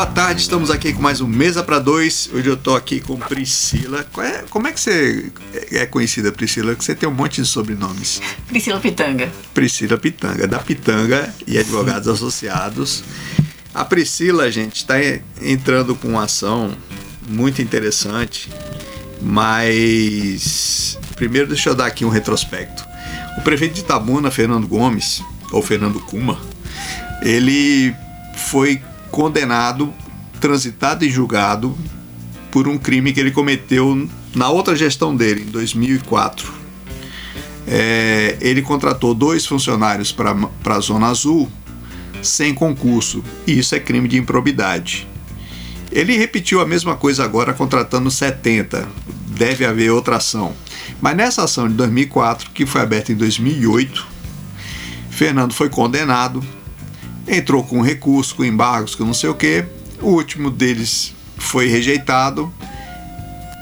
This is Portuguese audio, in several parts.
Boa tarde, estamos aqui com mais um Mesa para Dois. Hoje eu tô aqui com Priscila. É, como é que você é conhecida, Priscila? Que você tem um monte de sobrenomes. Priscila Pitanga. Priscila Pitanga, da Pitanga e Advogados Associados. A Priscila, gente, está entrando com uma ação muito interessante, mas primeiro deixa eu dar aqui um retrospecto. O prefeito de Itabuna, Fernando Gomes, ou Fernando Cuma, ele foi condenado, transitado e julgado por um crime que ele cometeu na outra gestão dele, em 2004. É, ele contratou dois funcionários para a Zona Azul sem concurso, e isso é crime de improbidade. Ele repetiu a mesma coisa agora contratando 70. Deve haver outra ação. Mas nessa ação de 2004, que foi aberta em 2008, Fernando foi condenado entrou com recurso, com embargos, com não sei o que. O último deles foi rejeitado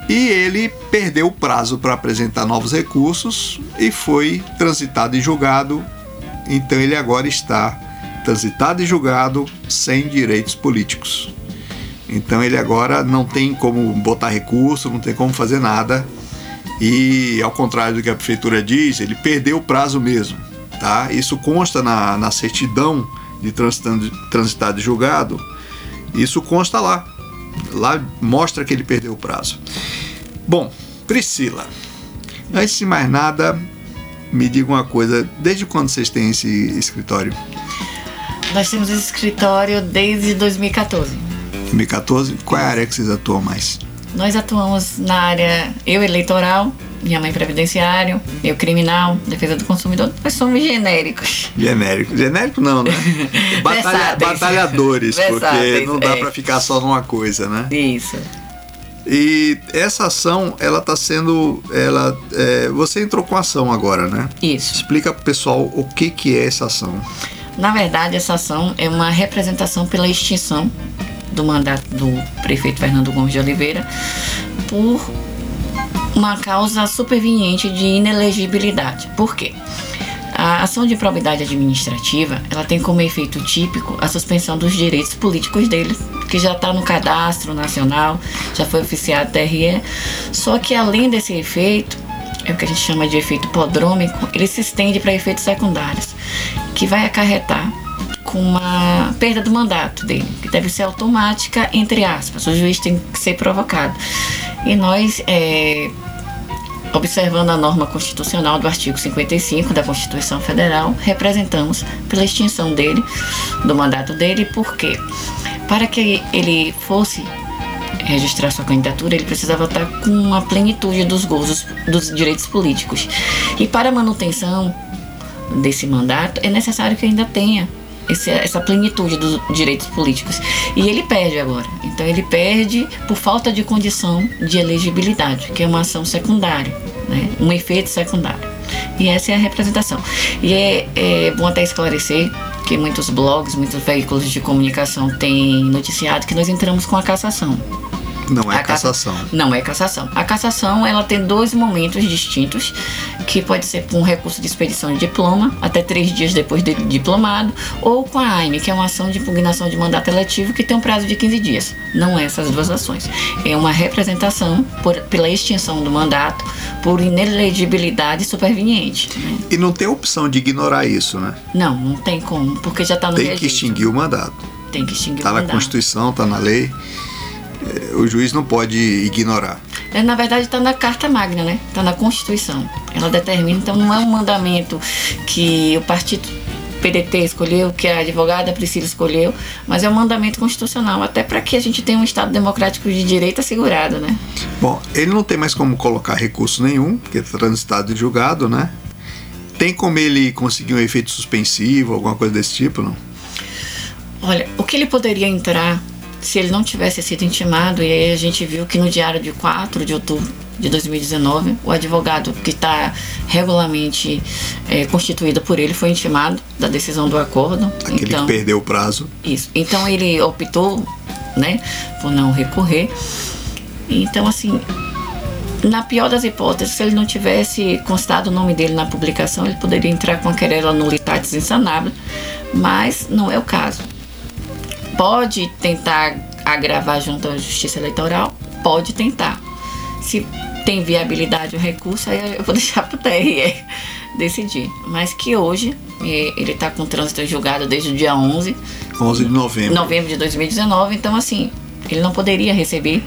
e ele perdeu o prazo para apresentar novos recursos e foi transitado e julgado. Então ele agora está transitado e julgado sem direitos políticos. Então ele agora não tem como botar recurso, não tem como fazer nada. E ao contrário do que a prefeitura diz, ele perdeu o prazo mesmo. Tá? Isso consta na, na certidão de transitado e julgado, isso consta lá. Lá mostra que ele perdeu o prazo. Bom, Priscila, antes de mais nada, me diga uma coisa: desde quando vocês têm esse escritório? Nós temos esse escritório desde 2014. 2014? Qual é a área que vocês atuam mais? Nós atuamos na área eu eleitoral minha mãe previdenciário, eu criminal, defesa do consumidor, nós somos genéricos. Genérico. Genérico não, né? Batalha, batalhadores, porque não dá é. para ficar só numa coisa, né? Isso. E essa ação, ela tá sendo, ela, é, você entrou com ação agora, né? Isso. Explica pro pessoal o que que é essa ação. Na verdade, essa ação é uma representação pela extinção do mandato do prefeito Fernando Gomes de Oliveira por uma causa superveniente de inelegibilidade. Por quê? A ação de improbidade administrativa, ela tem como efeito típico a suspensão dos direitos políticos deles, que já está no cadastro nacional, já foi oficiado TRE. Só que além desse efeito, é o que a gente chama de efeito podrômico, ele se estende para efeitos secundários, que vai acarretar com uma perda do mandato dele, que deve ser automática, entre aspas. O juiz tem que ser provocado. E nós é, observando a norma constitucional do artigo 55 da Constituição Federal, representamos pela extinção dele, do mandato dele, porque para que ele fosse registrar sua candidatura, ele precisava estar com a plenitude dos gozos dos direitos políticos. E para a manutenção desse mandato, é necessário que ainda tenha esse, essa plenitude dos direitos políticos. E ele perde agora. Então ele perde por falta de condição de elegibilidade, que é uma ação secundária, né? um efeito secundário. E essa é a representação. E é, é bom até esclarecer que muitos blogs, muitos veículos de comunicação têm noticiado que nós entramos com a cassação. Não é a cassação. Não é cassação. A cassação ela tem dois momentos distintos, que pode ser com um recurso de expedição de diploma, até três dias depois de diplomado, ou com a AIME, que é uma ação de impugnação de mandato eletivo que tem um prazo de 15 dias. Não é essas duas ações. É uma representação por, pela extinção do mandato por inelegibilidade superveniente. Né? E não tem opção de ignorar isso, né? Não, não tem como, porque já está no Tem registro. que extinguir o mandato. Tem que extinguir tá o mandato. Está na Constituição, está na lei o juiz não pode ignorar. É, na verdade, está na Carta Magna, né? Está na Constituição. Ela determina, então não é um mandamento que o partido PDT escolheu, que a advogada Priscila escolheu, mas é um mandamento constitucional, até para que a gente tenha um Estado democrático de direito assegurado, né? Bom, ele não tem mais como colocar recurso nenhum, porque está transitado e julgado, né? Tem como ele conseguir um efeito suspensivo, alguma coisa desse tipo, não? Olha, o que ele poderia entrar se ele não tivesse sido intimado, e aí a gente viu que no diário de 4 de outubro de 2019, o advogado que está regularmente é, constituído por ele foi intimado da decisão do acordo. Aquele então, que perdeu o prazo. Isso. Então ele optou, né, por não recorrer. Então, assim, na pior das hipóteses, se ele não tivesse constado o nome dele na publicação, ele poderia entrar com a querela nulitatis insanável, mas não é o caso pode tentar agravar junto à Justiça Eleitoral, pode tentar. Se tem viabilidade o recurso, aí eu vou deixar para o TRE decidir. Mas que hoje eh, ele está com trânsito julgado desde o dia 11. 11 de novembro. Novembro de 2019. Então, assim, ele não poderia receber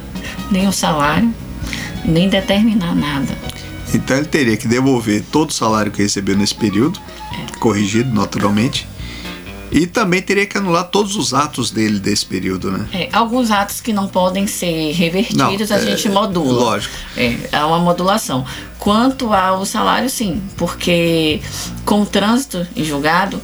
nem o salário, nem determinar nada. Então ele teria que devolver todo o salário que recebeu nesse período, é. corrigido naturalmente, e também teria que anular todos os atos dele desse período, né? É, alguns atos que não podem ser revertidos, não, a é, gente modula. Lógico. É, há uma modulação. Quanto ao salário, sim, porque com o trânsito em julgado,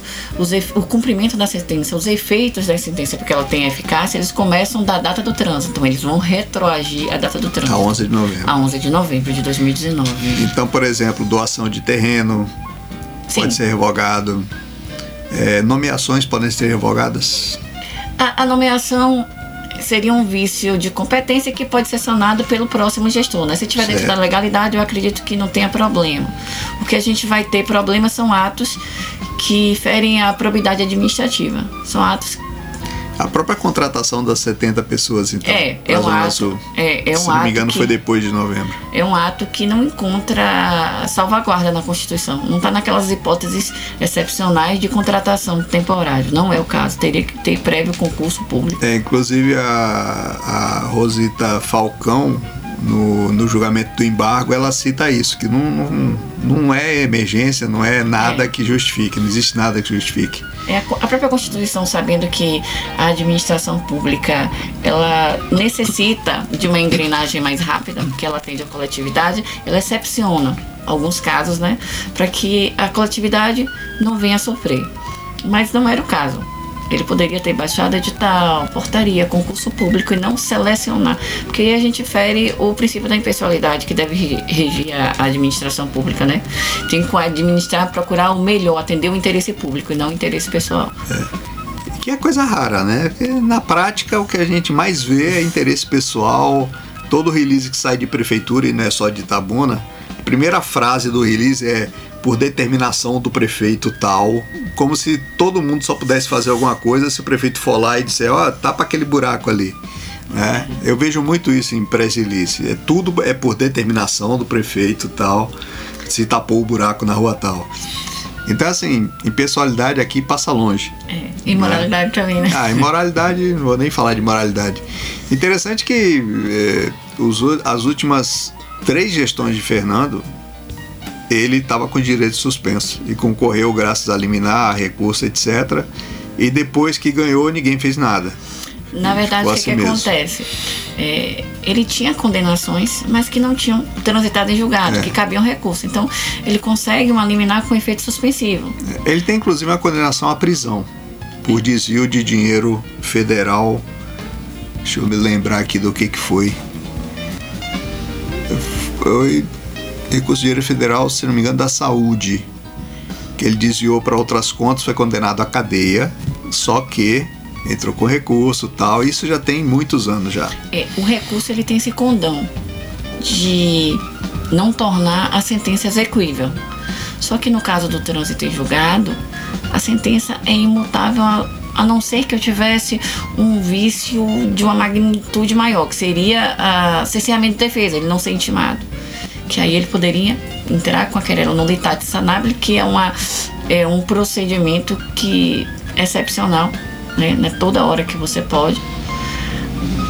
o cumprimento da sentença, os efeitos da sentença, porque ela tem eficácia, eles começam da data do trânsito. Então, eles vão retroagir a data do trânsito. A 11 de novembro. A 11 de novembro de 2019. Então, por exemplo, doação de terreno sim. pode ser revogado é, nomeações podem ser revogadas? A, a, nomeação seria um vício de competência que pode ser sanado pelo próximo gestor. Né? Se estiver dentro da legalidade, eu acredito que não tenha problema. O que a gente vai ter problema são atos que ferem a probidade administrativa. São atos a própria contratação das 70 pessoas, então. É, é um ato. Sul, é, é um se não me engano, foi depois de novembro. É um ato que não encontra salvaguarda na Constituição. Não está naquelas hipóteses excepcionais de contratação temporária. Não é o caso. Teria que ter prévio concurso público. É, inclusive a, a Rosita Falcão, no, no julgamento do embargo, ela cita isso, que não, não, não é emergência, não é nada é. que justifique, não existe nada que justifique. É a, a própria Constituição, sabendo que a administração pública ela necessita de uma engrenagem mais rápida, que ela atende à coletividade, ela excepciona alguns casos, né, para que a coletividade não venha a sofrer. Mas não era o caso. Ele poderia ter baixado edital, portaria, concurso público e não selecionar. Porque aí a gente fere o princípio da impessoalidade que deve regir a administração pública, né? Tem que administrar, procurar o melhor, atender o interesse público e não o interesse pessoal. É. Que é coisa rara, né? Porque na prática o que a gente mais vê é interesse pessoal. Todo release que sai de prefeitura e não é só de Itabuna, a primeira frase do release é por determinação do prefeito tal, como se todo mundo só pudesse fazer alguma coisa se o prefeito for lá e disser, ó, oh, tapa aquele buraco ali. Né? Eu vejo muito isso em pré-release. É, tudo é por determinação do prefeito tal, se tapou o buraco na rua tal. Então, assim, impessoalidade aqui passa longe. É, imoralidade né? também, né? Ah, imoralidade, não vou nem falar de moralidade. Interessante que é, os, as últimas três gestões de Fernando ele estava com direito suspenso e concorreu graças a liminar, recurso, etc. E depois que ganhou, ninguém fez nada. Na verdade, o que, assim que acontece? É, ele tinha condenações, mas que não tinham transitado em julgado, é. que cabiam recurso. Então, ele consegue uma liminar com efeito suspensivo. Ele tem, inclusive, uma condenação à prisão por desvio de dinheiro federal. Deixa eu me lembrar aqui do que, que foi. Foi recurso de dinheiro federal, se não me engano, da saúde, que ele desviou para outras contas, foi condenado à cadeia, só que entrou com recurso tal, isso já tem muitos anos já. É, o recurso ele tem esse condão de não tornar a sentença execuível. Só que no caso do trânsito em julgado, a sentença é imutável a, não ser que eu tivesse um vício de uma magnitude maior, que seria a cerceamento de defesa, ele não ser intimado que aí ele poderia entrar com a querela no litate sanabile, que é, uma, é um procedimento que é excepcional, né? Não é toda hora que você pode.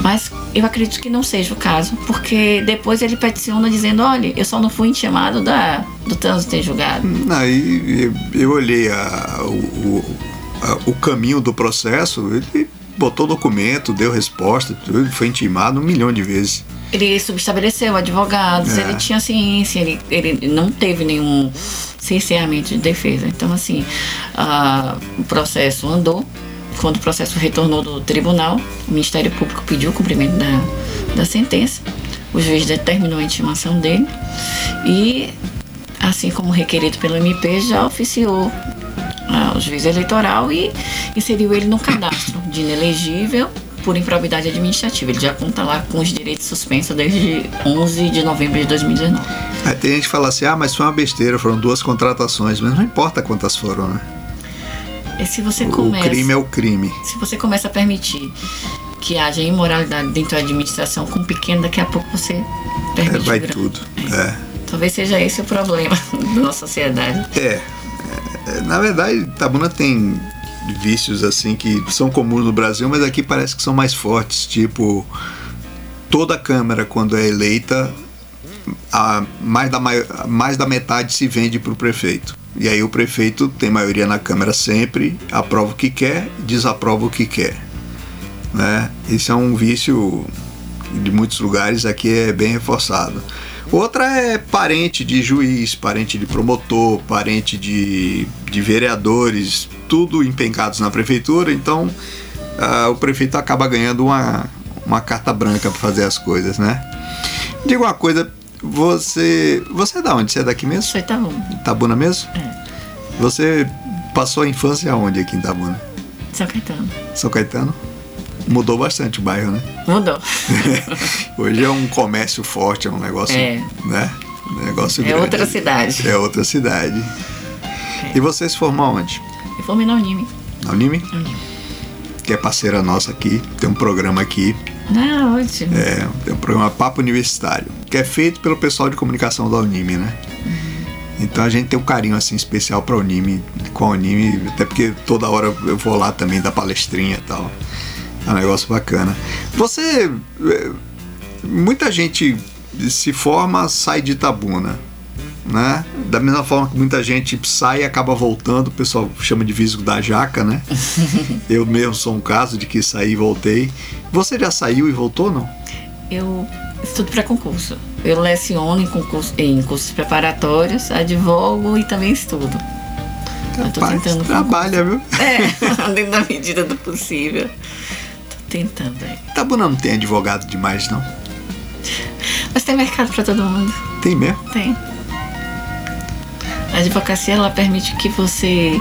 Mas eu acredito que não seja o caso, porque depois ele peticiona dizendo, olha, eu só não fui intimado da, do trânsito em julgado. Aí eu, eu olhei a, o, a, o caminho do processo, ele botou documento, deu resposta, foi intimado um milhão de vezes ele subestabeleceu advogados, é. ele tinha ciência, ele, ele não teve nenhum cerceamento de defesa. Então, assim, o processo andou. Quando o processo retornou do tribunal, o Ministério Público pediu o cumprimento da, da sentença. O juiz determinou a intimação dele e, assim como requerido pelo MP, já oficiou ah, o juiz eleitoral e inseriu ele no cadastro de inelegível por improbidade administrativa. Ele já conta lá com os direitos suspensos desde 11 de novembro de 2019. Aí tem gente que fala assim: ah, mas foi uma besteira, foram duas contratações, mas não importa quantas foram, né? E se você começa, o crime é o crime. Se você começa a permitir que haja imoralidade dentro da administração com pequeno, daqui a pouco você É, permite vai o grande. tudo. É. Talvez seja esse o problema da nossa sociedade. É, é, na verdade, Tabuna tem vícios assim que são comuns no Brasil, mas aqui parece que são mais fortes. Tipo, toda a Câmara, quando é eleita, a, mais, da, mai- mais da metade se vende para o prefeito. E aí o prefeito tem maioria na Câmara sempre, aprova o que quer, desaprova o que quer. Né? Isso é um vício de muitos lugares, aqui é bem reforçado. Outra é parente de juiz, parente de promotor, parente de, de vereadores, tudo empencados na prefeitura, então ah, o prefeito acaba ganhando uma, uma carta branca para fazer as coisas, né? Diga uma coisa, você. Você é da onde? Você é daqui mesmo? Isso aí tá bom. Tabuna mesmo? É. Você passou a infância onde aqui em Tabuna? São Caetano. São Caetano? Mudou bastante o bairro, né? Mudou. Hoje é um comércio forte, é um negócio, É. né? Um negócio É grande. outra cidade. É outra cidade. E você se formou onde? Eu formei na Unime. Na Unime? Unime. Que é parceira nossa aqui, tem um programa aqui, Ah, ótimo. é, tem um programa Papo Universitário, que é feito pelo pessoal de comunicação da Unime, né? Então a gente tem um carinho assim especial pra Unime, com a Unime, até porque toda hora eu vou lá também dar palestrinha e tal. É um negócio bacana. Você. eh, Muita gente se forma, sai de Itabuna. Né? Da mesma forma que muita gente sai e acaba voltando, o pessoal chama de visgo da jaca, né? eu mesmo sou um caso de que saí e voltei. Você já saiu e voltou, não? Eu estudo para concurso. Eu leciono em, concurso, em cursos preparatórios, advogo e também estudo. Eu tô Rapaz, tentando. trabalha, viu? É, dentro da medida do possível. Tô tentando aí. Itabuna não tem advogado demais, não? Mas tem mercado para todo mundo. Tem mesmo? Tem. A advocacia ela permite que você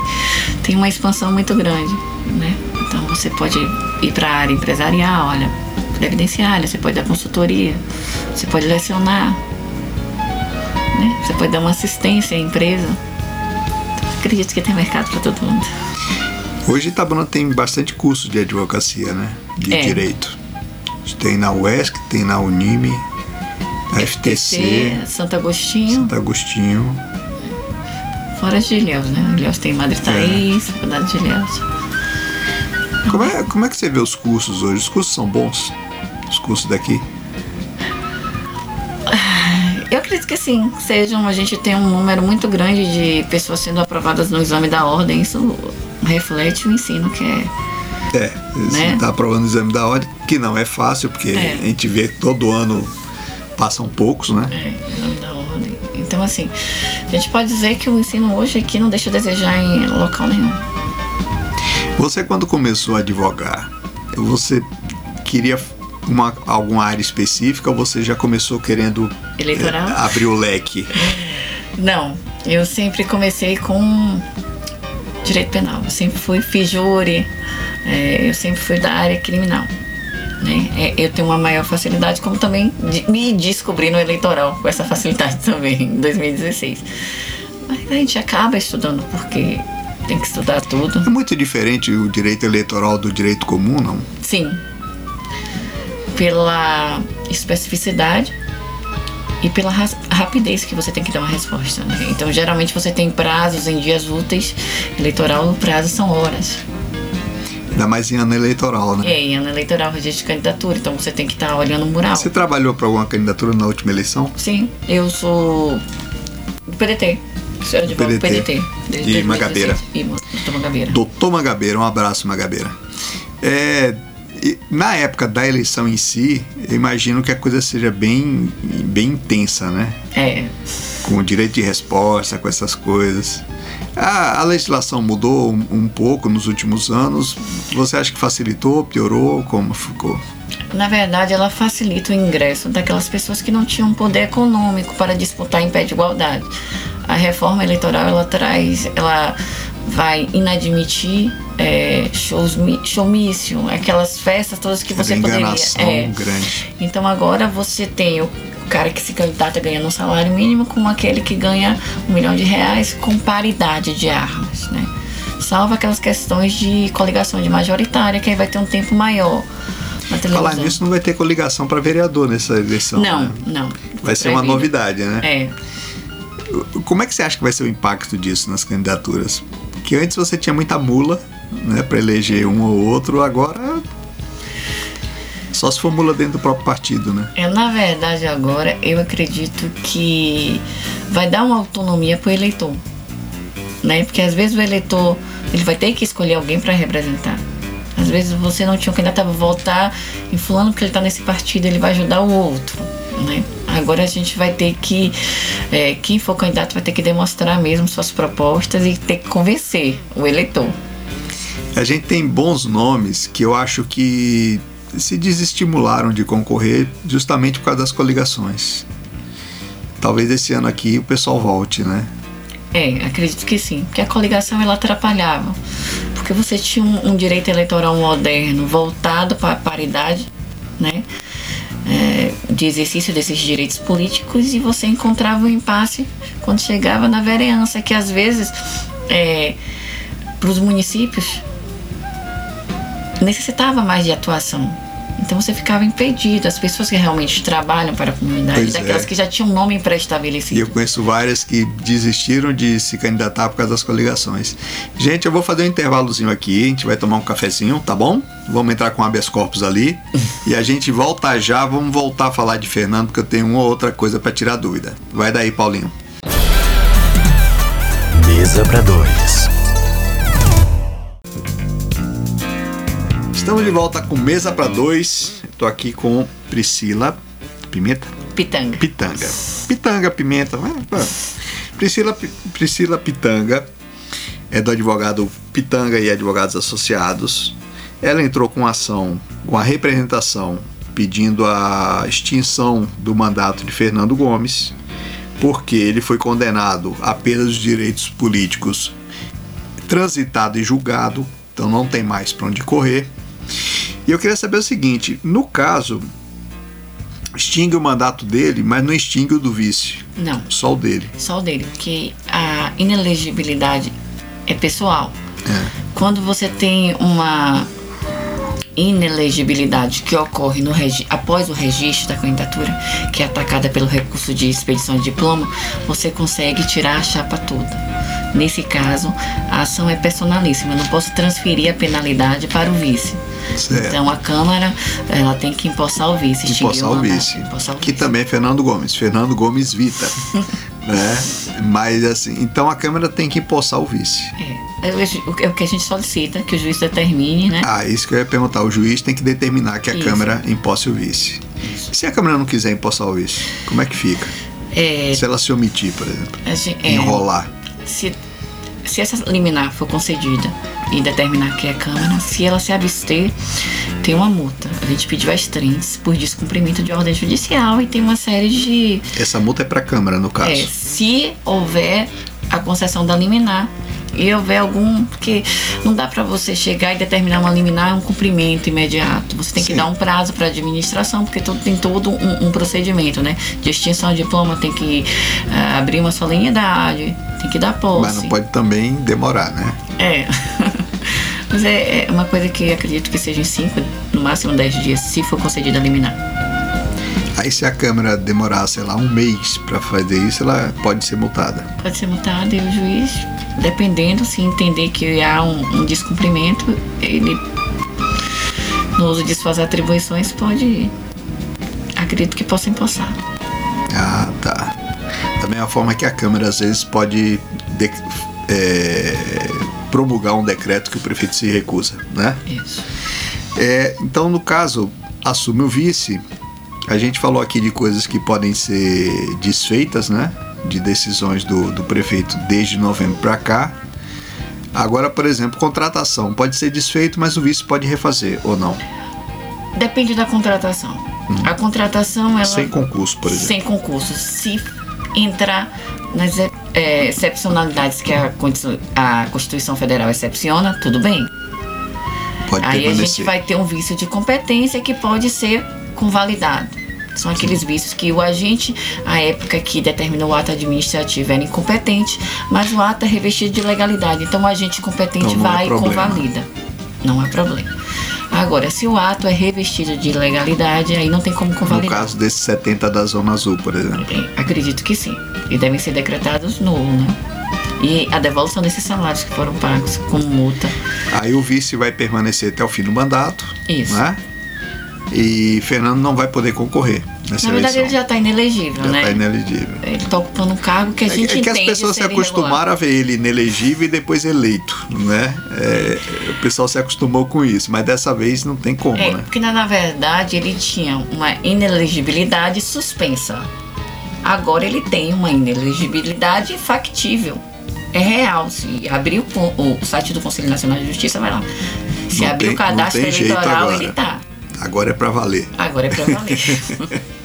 tenha uma expansão muito grande, né? Então você pode ir para a área empresarial, olha, previdenciária, você pode dar consultoria, você pode lecionar, né? Você pode dar uma assistência à empresa. Então, acredito que tem mercado para todo mundo. Hoje Itabuna tem bastante curso de advocacia, né? De É. direito. Tem na UESC, tem na Unime, na FTC, Santo Agostinho, Santo Agostinho. fora de Ilhéus, né? Ilhéus tem Madre Thaís, Faculdade de Ilhéus. Como é, como é que você vê os cursos hoje? Os cursos são bons? Os cursos daqui? Eu acredito que sim, sejam, a gente tem um número muito grande de pessoas sendo aprovadas no exame da ordem, isso reflete o ensino que é. É, Né? está aprovando o exame da ordem, que não é fácil, porque É. a gente vê que todo ano passam poucos, né? É, exame da ordem. Então, assim, a gente pode dizer que o ensino hoje aqui não deixa a desejar em local nenhum. Você quando começou a advogar, você queria uma, alguma área específica ou você já começou querendo Eleitoral? eh, abrir o leque? Não, eu sempre comecei com direito penal. Eu sempre fui, fiz júri, é, eu sempre fui da área criminal. Né? É, eu tenho uma maior facilidade, como também de- me descobri no eleitoral com essa facilidade também, em 2016. Mas a gente acaba estudando porque tem que estudar tudo. É muito diferente o direito eleitoral do direito comum, não? Sim. Pela especificidade e pela ra- rapidez que você tem que dar uma resposta. né? Então, geralmente você tem prazos em dias úteis. Eleitoral, o prazo são horas. Ainda mais em ano eleitoral, né? E aí, ano eleitoral, registro de candidatura. Então, você tem que estar olhando o mural. Você trabalhou para alguma candidatura na última eleição? Sim, eu sou do PDT. Sou de PDT. PDT. desde 2016. Magabeira. E Magabeira. Doutor Magabeira, um abraço, Magabeira. É, e na época da eleição em si, eu imagino que a coisa seja bem, bem intensa, né? É. Com o direito de resposta, com essas coisas. A, a legislação mudou um, um pouco nos últimos anos. Você acha que facilitou, piorou? Como ficou? Na verdade, ela facilita o ingresso daquelas pessoas que não tinham poder econômico para disputar em pé de igualdade. A reforma eleitoral ela traz, ela vai inadmitir é, shows, showmício, aquelas festas todas que você poderia. é. grande. Então agora você tem o cara que se candidata ganhando um salário mínimo com aquele que ganha um milhão de reais com paridade de armas, né? Salvo aquelas questões de coligação de majoritária, que aí vai ter um tempo maior. Falar nisso, não vai ter coligação para vereador nessa eleição. Não, né? não. Vai ser uma novidade, né? É. Como é que você acha que vai ser o impacto disso nas candidaturas? Que antes você tinha muita mula, né, para eleger um ou outro, agora só se for mula dentro do próprio partido, né? É, na verdade, agora eu acredito que vai dar uma autonomia para o eleitor, né? Porque às vezes o eleitor ele vai ter que escolher alguém para representar. Às vezes você não tinha um candidato a votar em fulano porque ele está nesse partido, ele vai ajudar o outro, né? Agora a gente vai ter que, é, quem for candidato vai ter que demonstrar mesmo suas propostas e ter que convencer o eleitor. A gente tem bons nomes que eu acho que se desestimularam de concorrer justamente por causa das coligações. Talvez esse ano aqui o pessoal volte, né? É, acredito que sim. Porque a coligação ela atrapalhava. Porque você tinha um, um direito eleitoral moderno voltado para a paridade, de exercício desses direitos políticos e você encontrava um impasse quando chegava na vereança, que às vezes para os municípios necessitava mais de atuação. Então você ficava impedido. As pessoas que realmente trabalham para a comunidade, Pois é. daquelas que já tinham um nome E pré-estabelecido. eu conheço várias que desistiram de se candidatar por causa das coligações. Gente, eu vou fazer um intervalozinho aqui, a gente vai tomar um cafezinho, tá bom? Vamos entrar com habeas corpus ali e a gente volta já, vamos voltar a falar de Fernando, porque eu tenho uma ou outra coisa para tirar dúvida. Vai daí, Paulinho. Mesa para dois. Estamos de volta com Mesa para Dois. Tô aqui com Priscila Pimenta. Pitanga. Pitanga. Pitanga, pimenta. Priscila, Priscila Pitanga é do advogado Pitanga e Advogados Associados. Ela entrou com ação, com a representação, pedindo a extinção do mandato de Fernando Gomes, porque ele foi condenado a perda dos direitos políticos, transitado e julgado, então não tem mais para onde correr. E eu queria saber o seguinte: no caso, extingue o mandato dele, mas não extingue o do vice, Não, só o dele. só o dele, porque a inelegibilidade é pessoal. Quando você tem uma inelegibilidade que ocorre no após o registro da candidatura, que é atacada pelo recurso de expedição de diploma, você consegue tirar a chapa toda. Nesse caso, a ação é personalíssima, eu não posso transferir a penalidade para o vice. Certo. Então a Câmara ela tem que empossar o vice. Empossar o vice. empossar o Que vice. também é Fernando Gomes. Fernando Gomes Vita. né? Mas assim, então a Câmara tem que empossar o vice. É, é o que- é o que a gente solicita, que o juiz determine, né? Ah, isso que eu ia perguntar. O juiz tem que determinar que a Isso. Câmara emposse o vice. E se a Câmara não quiser empossar o vice, como é que fica? É, Se ela se omitir, por exemplo, gente- é, enrolar. se, se essa liminar for concedida e determinar que é a Câmara, se ela se abster, tem uma multa. A gente pediu as trens por descumprimento de ordem judicial e tem uma série de. Essa multa é para a Câmara, no caso. É, se houver a concessão da liminar e houver algum. Porque não dá para você chegar e determinar uma liminar um cumprimento imediato. Você tem que Sim. dar um prazo para a administração, porque todo, tem todo um, um procedimento, né? De extinção de diploma, tem que ah, abrir uma solenidade, tem que dar posse. Mas não pode também demorar, né? É. Mas é, é uma coisa que acredito que seja em 5, no máximo 10 dias, se for concedida a liminar. Aí se a Câmara demorar, sei lá, um mês para fazer isso, ela pode ser multada. Pode ser multado e o juiz, dependendo, se entender que há um, um descumprimento, ele, no uso de suas atribuições, pode. Acredito que possa empossar. Ah, tá. Da mesma forma que a Câmara às vezes pode de- é, promulgar um decreto que o prefeito se recusa, né? Isso. É, então, no caso, assume o vice. A gente falou aqui de coisas que podem ser desfeitas, né? De decisões do, do prefeito desde novembro para cá. Agora, por exemplo, contratação pode ser desfeito, mas o vice pode refazer ou não. Depende da contratação. A contratação, ela. Sem concurso, por exemplo. Sem concurso. Se entrar nas é, excepcionalidades que a, a Constituição Federal excepciona, tudo bem. Pode Aí a permanecer. gente vai ter um vício de competência que pode ser convalidado. São aqueles vícios que o agente, à época que determinou o ato administrativo, era incompetente, mas o ato é revestido de legalidade. Então o agente competente Então é vai e problema. convalida. Não há problema. Agora, se o ato é revestido de ilegalidade, aí não tem como No convalidar. caso desses 70 da Zona Azul, por exemplo. É, Acredito que sim. E devem ser decretados nulo, né? E a devolução desses salários que foram pagos como multa. Aí o vice vai permanecer até o fim do mandato. Isso. Né? E Fernando não vai poder concorrer nessa Na verdade, ele eleição. já está inelegível, Já né? tá inelegível. Ele está ocupando um cargo que a É gente é que as pessoas se acostumaram a ver ele inelegível e depois eleito, né? É, o pessoal se acostumou com isso, mas dessa vez não tem como, É, né? porque na, verdade ele tinha uma inelegibilidade suspensa. Agora ele tem uma inelegibilidade factível. É real. Se abrir o, o site do Conselho Nacional de Justiça, vai lá. Se Não abrir tem- o cadastro eleitoral, ele tá. Agora é pra valer. Agora é pra valer.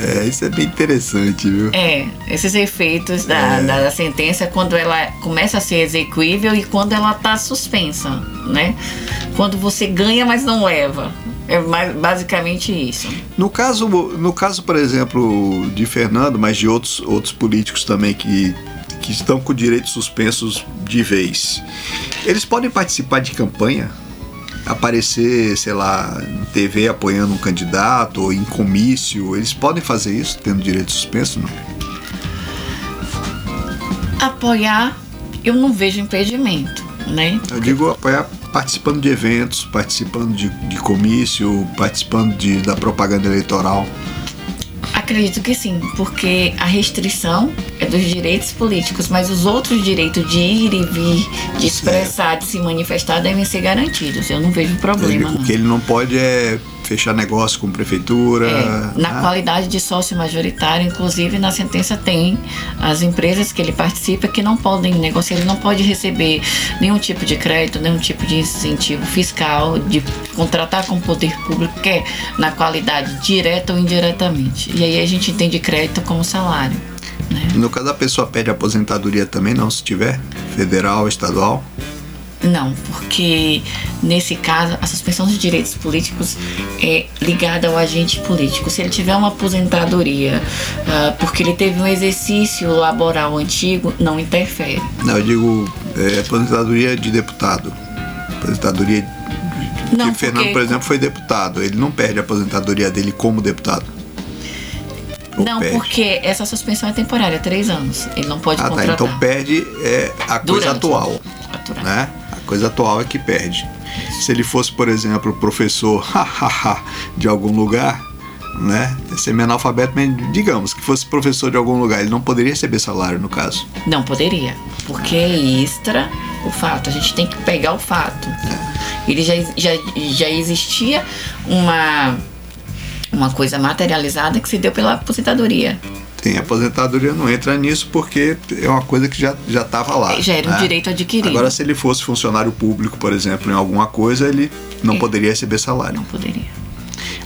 É, isso é bem interessante, viu? é, esses efeitos da, É. da sentença quando ela começa a ser execuível e quando ela tá suspensa, né? Quando você ganha, mas não leva. É basicamente isso. No caso, no caso, por exemplo, de Fernando, mas de outros, outros políticos também que, que estão com direitos suspensos de vez, eles podem participar de campanha? Aparecer, sei lá, em TV apoiando um candidato ou em comício, eles podem fazer isso tendo direito suspenso? Não? Apoiar, eu não vejo impedimento, né? Eu digo apoiar participando de eventos, participando de, de comício, participando de, da propaganda eleitoral. Acredito que sim, porque a restrição é dos direitos políticos, mas os outros direitos de ir e vir, de expressar, de se manifestar devem ser garantidos. Eu não vejo problema, o não. que ele não pode é fechar negócio com prefeitura. É, na né? qualidade de sócio majoritário, inclusive na sentença tem as empresas que ele participa que não podem negociar, ele não pode receber nenhum tipo de crédito, nenhum tipo de incentivo fiscal, de contratar com o poder público, que é na qualidade direta ou indiretamente. E aí a gente entende crédito como salário. Né? No caso, a pessoa pede aposentadoria também, não, se tiver? Federal, estadual? Não, porque nesse caso a suspensão dos direitos políticos é ligada ao agente político. Se ele tiver uma aposentadoria ah, porque ele teve um exercício laboral antigo, não interfere. Não, eu digo é, aposentadoria de deputado. Aposentadoria. Não, que Fernando, porque- por exemplo, foi deputado. Ele não perde a aposentadoria dele como deputado. Não, perde? porque essa suspensão é temporária, três anos. Ele não pode Ah, tá. contratar. Então perde é, a coisa Durante. atual. Aturar. né? Coisa atual é que perde. Se ele fosse, por exemplo, professor de algum lugar, né? Semi-analfabeto, digamos que fosse professor de algum lugar, ele não poderia receber salário, no caso. Não poderia, porque é extra o fato. A gente tem que pegar o fato. Ele já, já, já existia uma, uma coisa materializada que se deu pela aposentadoria. Tem aposentadoria, não entra nisso porque é uma coisa que já já estava lá. Já era um né? direito adquirido. Agora, se ele fosse funcionário público, por exemplo, em alguma coisa, ele não É. poderia receber salário. Não poderia.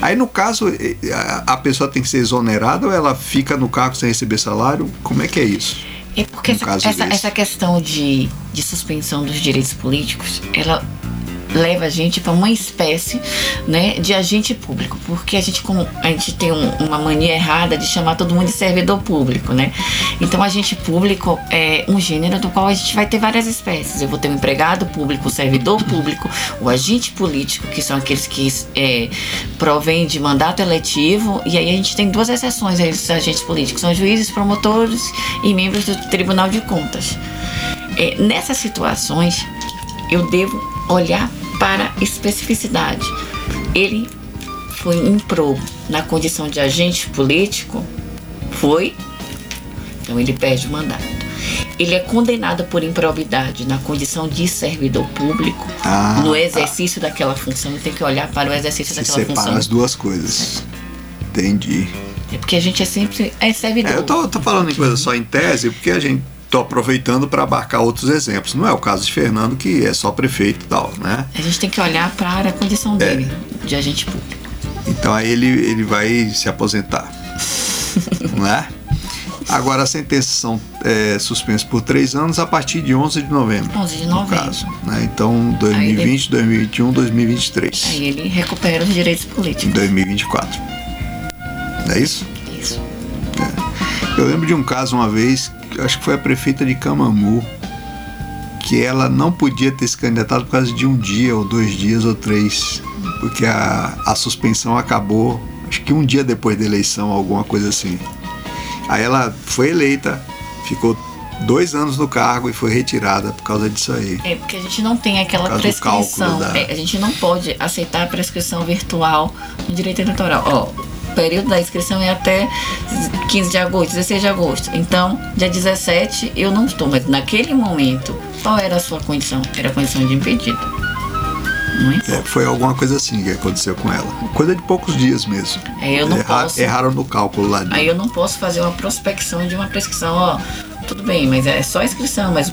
Aí, no caso, a- pessoa tem que ser exonerada ou ela fica no cargo sem receber salário? Como é que é isso? É porque essa, essa, essa questão de, de suspensão dos direitos políticos, ela leva a gente para uma espécie né, de agente público, porque a gente, como, a gente tem um- uma mania errada de chamar todo mundo de servidor público, né? Então, agente público é um gênero do qual a gente vai ter várias espécies. Eu vou ter o empregado público, o servidor público, o agente político, que são aqueles que é, de mandato eletivo, e aí a gente tem duas exceções a esses agentes políticos, são juízes, promotores e membros do Tribunal de Contas. É, nessas situações, eu devo olhar para especificidade. Ele foi improbo na condição de agente político, foi, então ele perde o mandato. Ele é condenado por improbidade na condição de servidor público, Ah, no tá. exercício daquela função. Tem que olhar para o exercício Se daquela separa função. as duas coisas. Entendi. É porque a gente é sempre é servidor. É, eu tô, tô falando em coisa só em tese, porque a gente tô aproveitando para abarcar outros exemplos. Não é o caso de Fernando, que é só prefeito e tal, né? A gente tem que olhar para a condição dele de agente público. Então aí ele, ele vai se aposentar. né? Agora, as sentenças são é, suspensas por três anos a partir de 11 de novembro. 11 de no novembro. caso. Né? Então, 2020, 2021, 2023. Aí ele recupera os direitos Em políticos. 2024. Não é isso? Isso. Eu lembro de um caso uma vez, acho que foi a prefeita de Camamu, que ela não podia ter se candidatado por causa de um dia, ou dois dias, ou três. Porque a, a suspensão acabou, acho que um dia depois da eleição, alguma coisa assim. Aí ela foi eleita, ficou dois anos no cargo e foi retirada por causa disso aí. É porque a gente não tem aquela prescrição. da- É, a gente não pode aceitar a prescrição virtual no direito eleitoral. Ó, período da inscrição é até 15 de agosto, 16 de agosto. Então, dia 17 eu não estou, mas naquele momento, qual era a sua condição? Era a condição de impedido. Não importa. É, foi alguma coisa assim que aconteceu com ela. Coisa de poucos dias mesmo. É, eu não Erra- posso. Erraram no cálculo lá. De... Aí eu não posso fazer uma prospecção de uma prescrição, ó, tudo bem, mas é só a inscrição, mas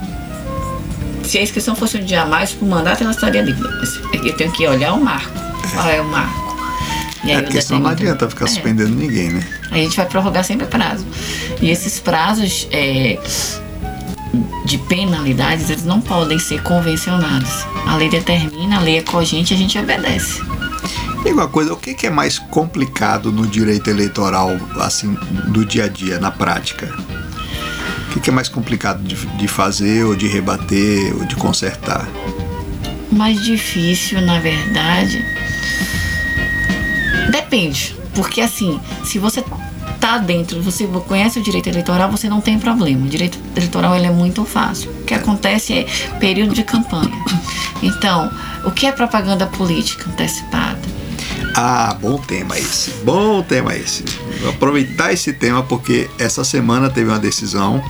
se a inscrição fosse um dia a mais pro mandato, ela estaria livre. Eu tenho que olhar o marco. Qual é o marco? E É, porque senão não adianta ficar É. suspendendo ninguém, né? Aí a gente vai prorrogar sempre prazo. E esses prazos é, de penalidades, eles não podem ser convencionados. A lei determina, a lei é cogente, a gente obedece. Tem uma coisa, o que, que é mais complicado no direito eleitoral, assim, do dia a dia, na prática? O que, que é mais complicado de, de fazer, ou de rebater, ou de consertar? mais difícil, na verdade. Depende. Porque assim, se você tá dentro, você conhece o direito eleitoral, você não tem problema. O direito eleitoral ele é muito fácil. O que acontece é período de campanha. Então, o que é propaganda política antecipada? Ah, bom tema esse. Bom tema esse. Vou aproveitar esse tema porque essa semana teve uma decisão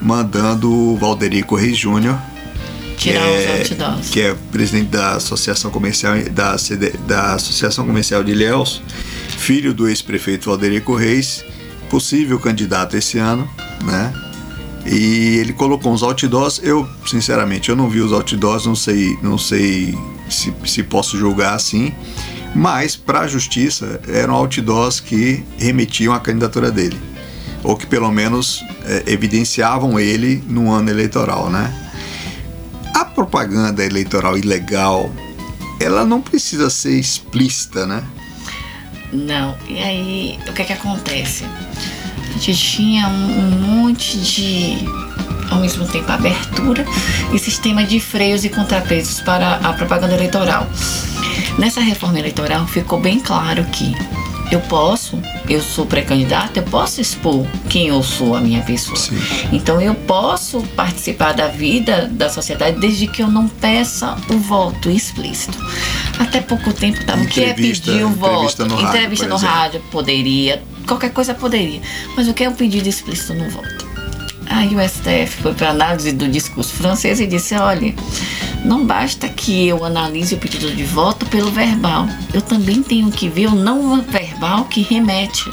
mandando o Valderico Reis Júnior, que Tirar é, os outdoors. que é presidente da Associação Comercial da, CD da Associação Comercial de Ilhéus, filho do ex-prefeito Valderico Reis, possível candidato esse ano, né? E ele colocou uns outdoors. Eu, sinceramente, eu não vi os outdoors, não sei, não sei se, se posso julgar assim. Mas, para a justiça, eram outdoors que remetiam à candidatura dele. Ou que pelo menos eh, evidenciavam ele no ano eleitoral, né? A propaganda eleitoral ilegal, ela não precisa ser explícita, né? Não. E aí, o que é que acontece? A gente tinha um, um monte de, ao mesmo tempo, abertura e sistema de freios e contrapesos para a propaganda eleitoral. Nessa reforma eleitoral ficou bem claro que eu posso, eu sou pré-candidato, eu posso expor quem eu sou, a minha pessoa. Sim. Então eu posso participar da vida da sociedade desde que eu não peça o voto explícito. Até pouco tempo estava o que é pedir o voto. entrevista no rádio, entrevista por no rádio poderia, qualquer coisa poderia. Mas o que é um pedido explícito no voto? Aí o STF foi para análise do discurso francês e disse: olha, não basta que eu analise o pedido de voto pelo verbal, eu também tenho que ver o não verbal que remete.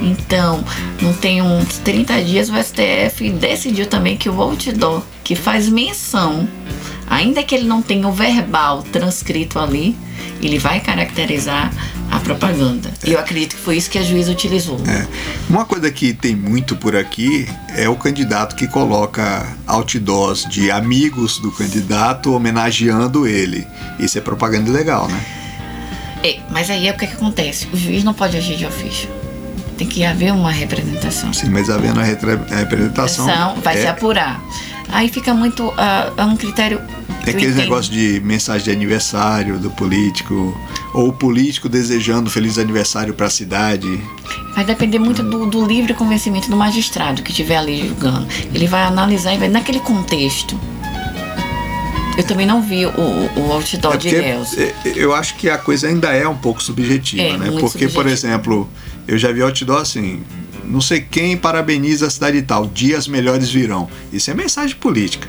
Então, não tem uns 30 dias o STF decidiu também que o outdoor, que faz menção, ainda que ele não tenha o verbal transcrito ali, ele vai caracterizar a propaganda. E eu acredito que foi isso que a juíza utilizou. É. Uma coisa que tem muito por aqui é o candidato que coloca outdoors de amigos do candidato homenageando ele. Isso é propaganda ilegal, né? É, mas aí é o que, que acontece? O juiz não pode agir de ofício. Tem que haver uma representação. Sim, mas havendo a representação. Ação vai se é, apurar. Aí fica muito. ah, é um critério. é aquele negócio de mensagem de aniversário do político, ou o político desejando feliz aniversário para a cidade. Vai depender muito do, do livre convencimento do magistrado que estiver ali julgando. Ele vai analisar e vai naquele contexto. Eu também não vi o, o, outdoor É de Deus. é, eu acho que a coisa ainda é um pouco subjetiva, É, né? Porque, por subjetiva. exemplo, eu já vi outdoor assim, não sei quem parabeniza a cidade e tal, dias melhores virão. Isso é mensagem política.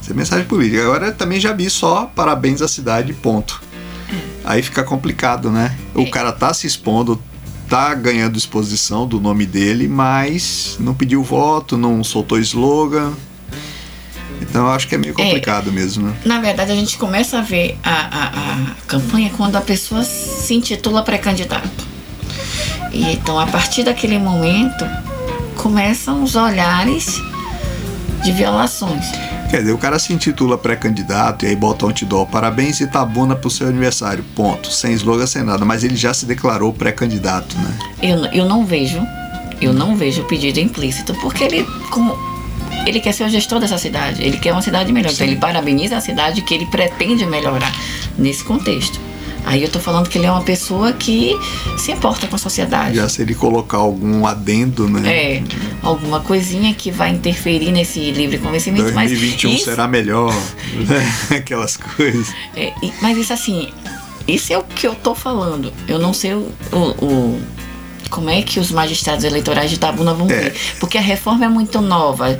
Isso é mensagem política. Agora também já vi só parabéns à cidade, ponto. Aí fica complicado, né? O É. cara tá se expondo, tá ganhando exposição do nome dele, mas não pediu voto, não soltou slogan. Então eu acho que é meio complicado mesmo, né? Na verdade, a gente começa a ver a, a, a campanha quando a pessoa se intitula pré-candidato. E então, a partir daquele momento, começam os olhares de violações. Quer dizer, o cara se intitula pré-candidato e aí bota um outdoor, parabéns Itabuna pro seu aniversário, ponto. Sem slogan, sem nada, mas ele já se declarou pré-candidato, né? Eu, eu não vejo, eu não vejo o pedido implícito, porque ele, como ele quer ser o gestor dessa cidade, ele quer uma cidade melhor. Então ele parabeniza a cidade que ele pretende melhorar nesse contexto. Aí eu tô falando que ele é uma pessoa que se importa com a sociedade. Já se ele colocar algum adendo, né? É, alguma coisinha que vai interferir nesse livre convencimento. 2021 mas isso, será melhor, né? Aquelas coisas. é, mas isso assim, isso é o que eu tô falando. Eu não sei o, o- o- como é que os magistrados eleitorais de Tabuna vão É. ver. Porque a reforma é muito nova.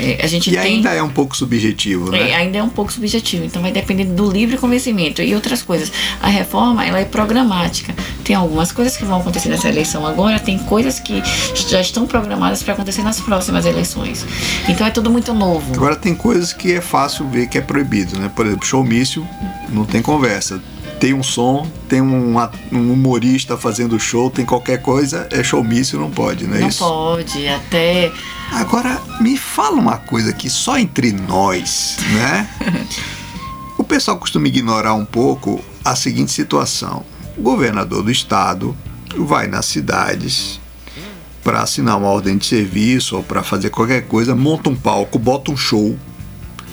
É, a gente E tem. ainda é um pouco subjetivo, É, né? ainda é um pouco subjetivo, então vai depender do livre convencimento e outras coisas. A reforma ela é programática. Tem algumas coisas que vão acontecer nessa eleição agora, tem coisas que já estão programadas para acontecer nas próximas eleições. Então é tudo muito novo. Agora tem coisas que é fácil ver que é proibido, né? Por exemplo, showmício, não tem conversa. Tem um som, tem um, um humorista fazendo show, tem qualquer coisa, é showmício, não pode, não é Não isso? pode, até Agora, me fala uma coisa aqui, só entre nós, né? o pessoal costuma ignorar um pouco a seguinte situação: o governador do estado vai nas cidades para assinar uma ordem de serviço ou para fazer qualquer coisa, monta um palco, bota um show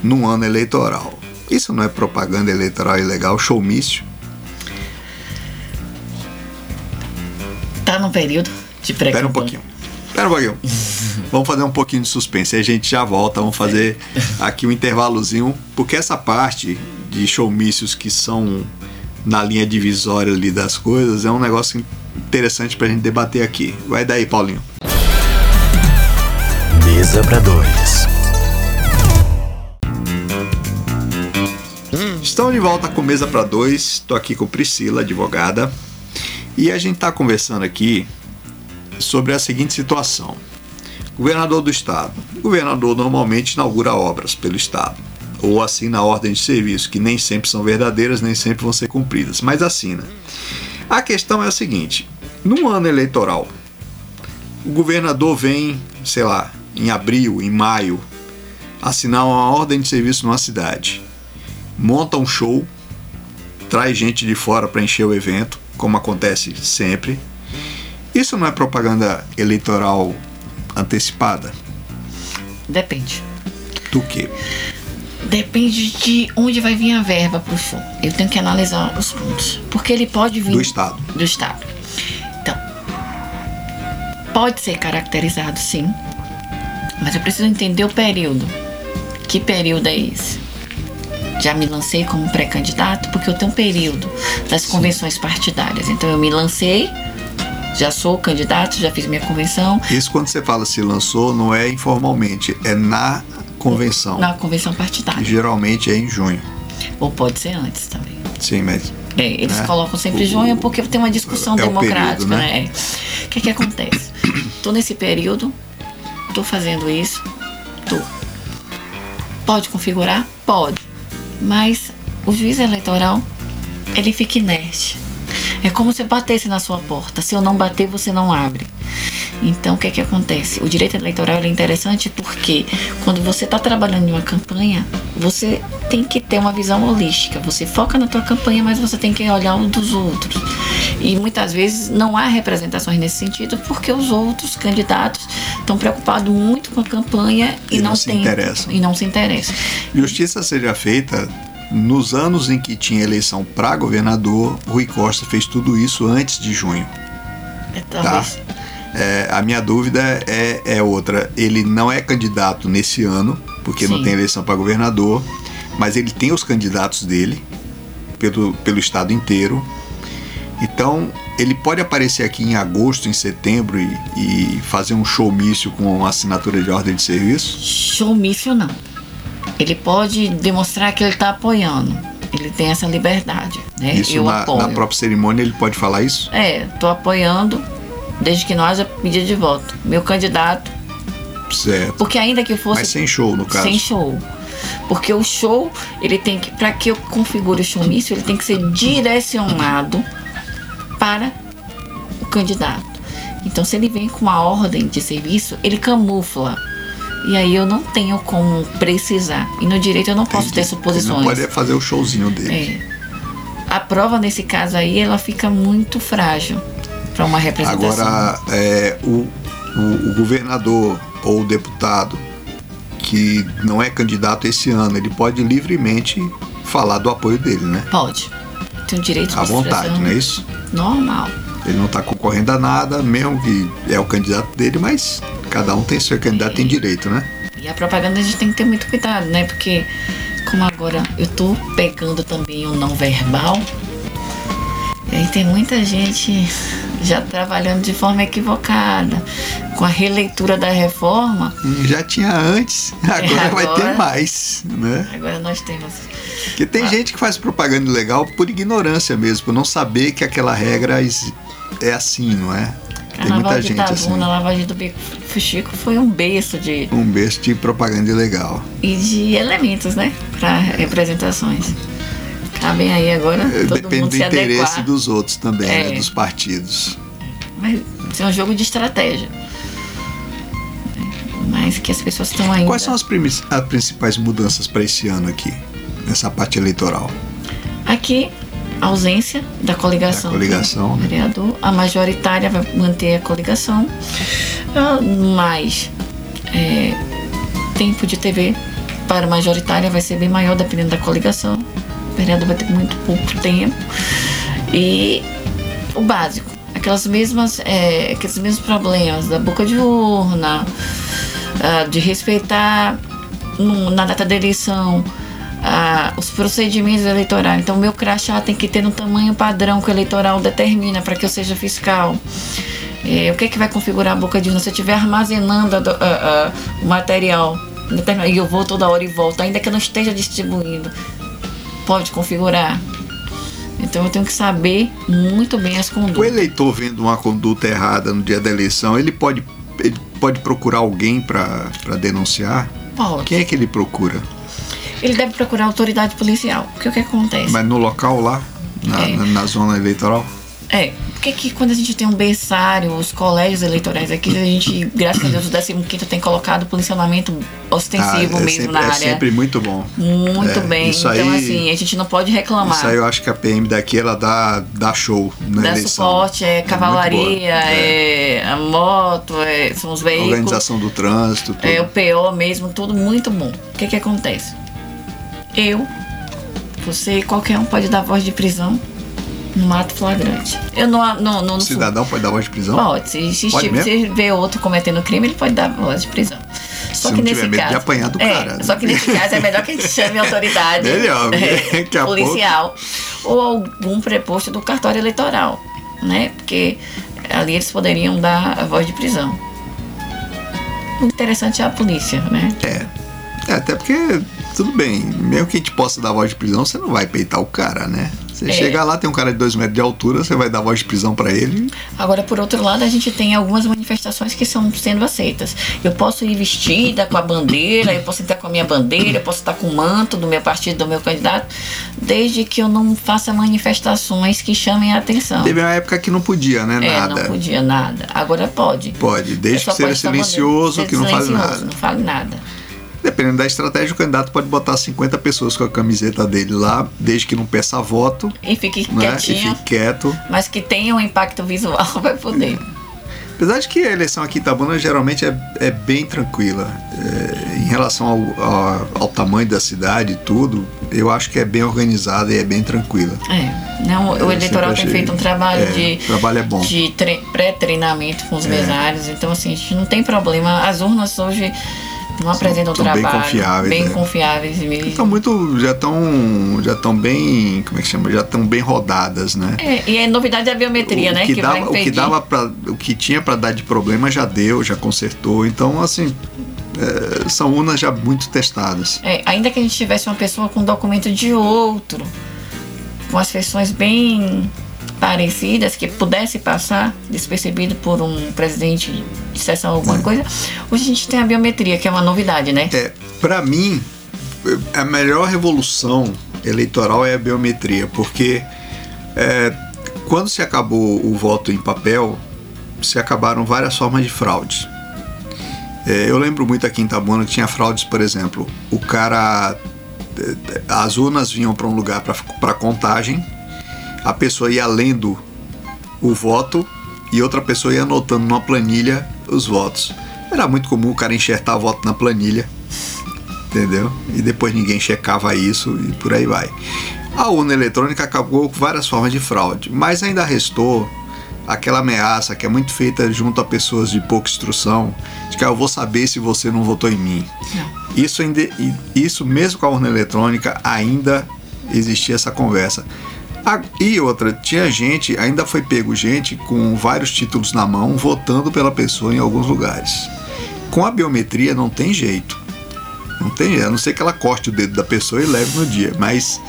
num ano eleitoral. Isso não é propaganda eleitoral ilegal, showmício? Tá num período de pré Espera um pouquinho. Espera um pouquinho. Vamos fazer um pouquinho de suspense. Aí a gente já volta. Vamos fazer aqui um intervalozinho. Porque essa parte de showmícios que são na linha divisória ali das coisas é um negócio interessante pra gente debater aqui. Vai daí, Paulinho. Mesa para dois. Estamos de volta com Mesa para Dois. Estou aqui com Priscila, advogada. E a gente está conversando aqui sobre a seguinte situação. Governador do Estado. O governador normalmente inaugura obras pelo Estado. Ou assina ordem de serviço, que nem sempre são verdadeiras, nem sempre vão ser cumpridas, mas assina. A questão é a seguinte: num ano eleitoral, o governador vem, sei lá, em abril, em maio, assinar uma ordem de serviço numa cidade monta um show, traz gente de fora para encher o evento, como acontece sempre. Isso não é propaganda eleitoral antecipada? Depende. Do quê? Depende de onde vai vir a verba pro show. Eu tenho que analisar os pontos. Porque ele pode vir Do Estado. do Estado. Então, pode ser caracterizado sim, mas eu preciso entender o período. Que período é esse? Já me lancei como pré-candidato porque eu tenho um período das convenções partidárias. Então eu me lancei, já sou candidato, já fiz minha convenção Isso quando você fala se lançou, não é informalmente, é na convenção. na convenção partidária. Geralmente é em junho. Ou pode ser antes também. Sim, mas É, eles né? colocam sempre O- junho porque tem uma discussão é o democrática, período, né? né? O que que acontece? tô nesse período, tô fazendo isso, tô. Pode configurar? Pode. Mas o juiz eleitoral, ele fica inerte. É como se batesse na sua porta. Se eu não bater, você não abre. Então, o que é que acontece? O direito eleitoral ele é interessante porque quando você está trabalhando em uma campanha, você tem que ter uma visão holística. Você foca na tua campanha, mas você tem que olhar o dos outros. E muitas vezes não há representações nesse sentido porque os outros candidatos estão preocupados muito com a campanha e, E não não, se têm- interessam. E não se interessam. justiça seja feita. Nos anos em que tinha eleição para governador, Rui Costa fez tudo isso antes de junho. É, talvez. É, a minha dúvida é, é outra. Ele não é candidato nesse ano, porque não Sim. tem eleição para governador, mas ele tem os candidatos dele pelo, pelo estado inteiro. Então, ele pode aparecer aqui em agosto, em setembro e, e fazer um showmício com assinatura de ordem de serviço. Showmício não. Ele pode demonstrar que ele está apoiando. Ele tem essa liberdade, né? Isso Eu na, apoio. na própria cerimônia ele pode falar isso? É, tô apoiando desde que não haja pedido de voto. Meu candidato, Certo. porque ainda que fosse Mas sem show, no caso. sem show. Porque o show, ele tem que, para que eu configure o showmício, ele tem que ser direcionado para o candidato. Então, se ele vem com uma ordem de serviço, ele camufla. E aí eu não tenho como precisar. E no direito eu não posso ter Entendi. Ele suposições. não pode fazer o showzinho dele. É. A prova nesse caso aí, ela fica muito frágil para uma representação. Agora, é, o, o, o governador ou o deputado que não é candidato esse ano, ele pode livremente falar do apoio dele, né? Pode. Tem o direito de À vontade, não é isso? Normal. Ele não está concorrendo a nada, mesmo que é o candidato dele, mas cada um tem seu candidato, tem direito, né? E a propaganda a gente tem que ter muito cuidado, né? Porque como agora eu tô pegando também o não verbal, e aí tem muita gente já trabalhando de forma equivocada, com a releitura da reforma. Já tinha antes, agora, vai ter agora- mais, né? Agora nós temos. Porque tem gente que faz propaganda ilegal por ignorância mesmo, por não saber que aquela regra exi- é assim, não é? Tem Carnaval muita de gente Itabuna, assim. Lavagem do Beco Fuxico foi um berço de, Um berço de propaganda ilegal. e de elementos, né? Para representações. Cabem aí agora É, Depende do se interesse adequar. dos outros também, né? É. Dos partidos. Mas isso é um jogo de estratégia. Mas que as pessoas estão ainda. Quais são as, as principais mudanças para esse ano aqui, nessa parte eleitoral? Aqui, ausência da coligação. Da coligação, né? Vereador. A majoritária vai manter a coligação. Ah, Mas é, tempo de TV para a majoritária vai ser bem maior dependendo da coligação. O vereador vai ter muito pouco tempo. E o básico, aquelas mesmas, é, aqueles mesmos problemas da boca de urna, ah, de respeitar na data da eleição os procedimentos eleitorais. Então, meu crachá tem que ter no tamanho padrão que o eleitoral determina para que eu seja fiscal. É, o que é que vai configurar a boca de urna? Se eu estiver armazenando a a- o material e eu vou toda hora e volto, ainda que eu não esteja distribuindo, pode configurar. Então eu tenho que saber muito bem as O condutas. eleitor vendo uma conduta errada no dia da eleição, ele pode, ele pode procurar alguém para denunciar? Pode. Quem é que ele procura? Ele deve procurar a autoridade policial. Porque o que acontece? Mas no local lá, na, É. na- na zona eleitoral? É, porque que quando a gente tem um berçário, os colégios eleitorais aqui, a gente, graças a Deus, o 15 tem colocado policionamento ostensivo Ah, é mesmo sempre, na é área. sempre muito bom. Muito É, bem. então, aí- assim, a gente não pode reclamar. Isso aí eu acho que a PM daqui ela dá, dá show na Dá eleição. suporte, é boa. cavalaria, É. é, a moto, é, são os veículos. Organização do trânsito, tudo. É o PO mesmo, tudo muito bom. O que que acontece? Eu, você, qualquer um pode dar voz de prisão no ato flagrante. Eu não, não, não, O cidadão pode dar voz de prisão? Pode, se, se, Pode tipo, se vê outro cometendo crime, ele pode dar voz de prisão. Só Se que nesse medo de caso. apanhar do é, cara, né? Só que nesse caso é melhor que a gente chame a autoridade Melhor, é, daqui a pouco. policial ou algum preposto do cartório eleitoral, né? Porque ali eles poderiam dar a voz de prisão. O interessante é a polícia, né? É. É, até porque, tudo bem, mesmo que a gente possa dar voz de prisão, você não vai peitar o cara, né? Você É. chega lá, tem um cara de dois metros de altura, você vai dar voz de prisão pra ele. Agora, por outro lado, a gente tem algumas manifestações que são sendo aceitas. Eu posso ir vestida com a bandeira, eu posso entrar com a minha bandeira, eu posso estar com o manto do meu partido, do meu candidato, desde que eu não faça manifestações que chamem a atenção. Teve uma época que não podia, né? é, Nada. não podia nada. Agora pode. Pode, desde que seja estar silencioso, bandeira- que não fale nada. Não fale nada. Dependendo da estratégia, o candidato pode botar 50 pessoas com a camiseta dele lá, desde que não peça voto, E fique né? E quietinho, fique quieto. mas que tenha um impacto visual, vai poder. Apesar de que a eleição aqui em Itabuna geralmente é, é bem tranquila. É, em relação ao, ao, ao tamanho da cidade e tudo, eu acho que é bem organizada e é bem tranquila. É, não, o Eu eleitoral tem achei- feito um trabalho é, de, o trabalho é bom. de tre- pré-treinamento com os mesários, então assim, a gente não tem problema. As urnas hoje não apresentam são bem trabalho. confiáveis, Bem é. confiáveis mesmo. Estão muito. já estão. já estão bem. como é que chama? Já estão bem rodadas, né? É, e a novidade é a biometria, o né? que, Que, dava, o que dava o que tinha para dar de problema já deu, já consertou. Então, assim, é, são urnas já muito testadas. É, ainda que a gente tivesse uma pessoa com documento de outro, com as feições bem parecidas, que pudesse passar despercebido por um presidente de sessão alguma É. coisa, hoje a gente tem a biometria, que é uma novidade, né? É, para mim, a melhor revolução eleitoral é a biometria, porque é, quando se acabou o voto em papel, se acabaram várias formas de fraude. É, eu lembro muito aqui em Itabuna que tinha fraudes, por exemplo, o cara. é, As urnas vinham para um lugar para contagem, a pessoa ia lendo o voto e outra pessoa ia anotando numa planilha os votos. Era muito comum o cara enxertar voto na planilha entendeu? E depois ninguém checava isso e por aí vai. A urna eletrônica acabou com várias formas de fraude, mas ainda restou aquela ameaça que é muito feita junto a pessoas de pouca instrução, de que ah, eu vou saber se você não votou em mim. Não. Isso, ainda, isso mesmo com a urna eletrônica ainda existia essa conversa. Ah, E outra, tinha gente, ainda foi pego gente com vários títulos na mão votando pela pessoa em alguns lugares. Com a biometria não tem jeito. Não tem jeito, a não ser que ela corte o dedo da pessoa e leve no dia. Mas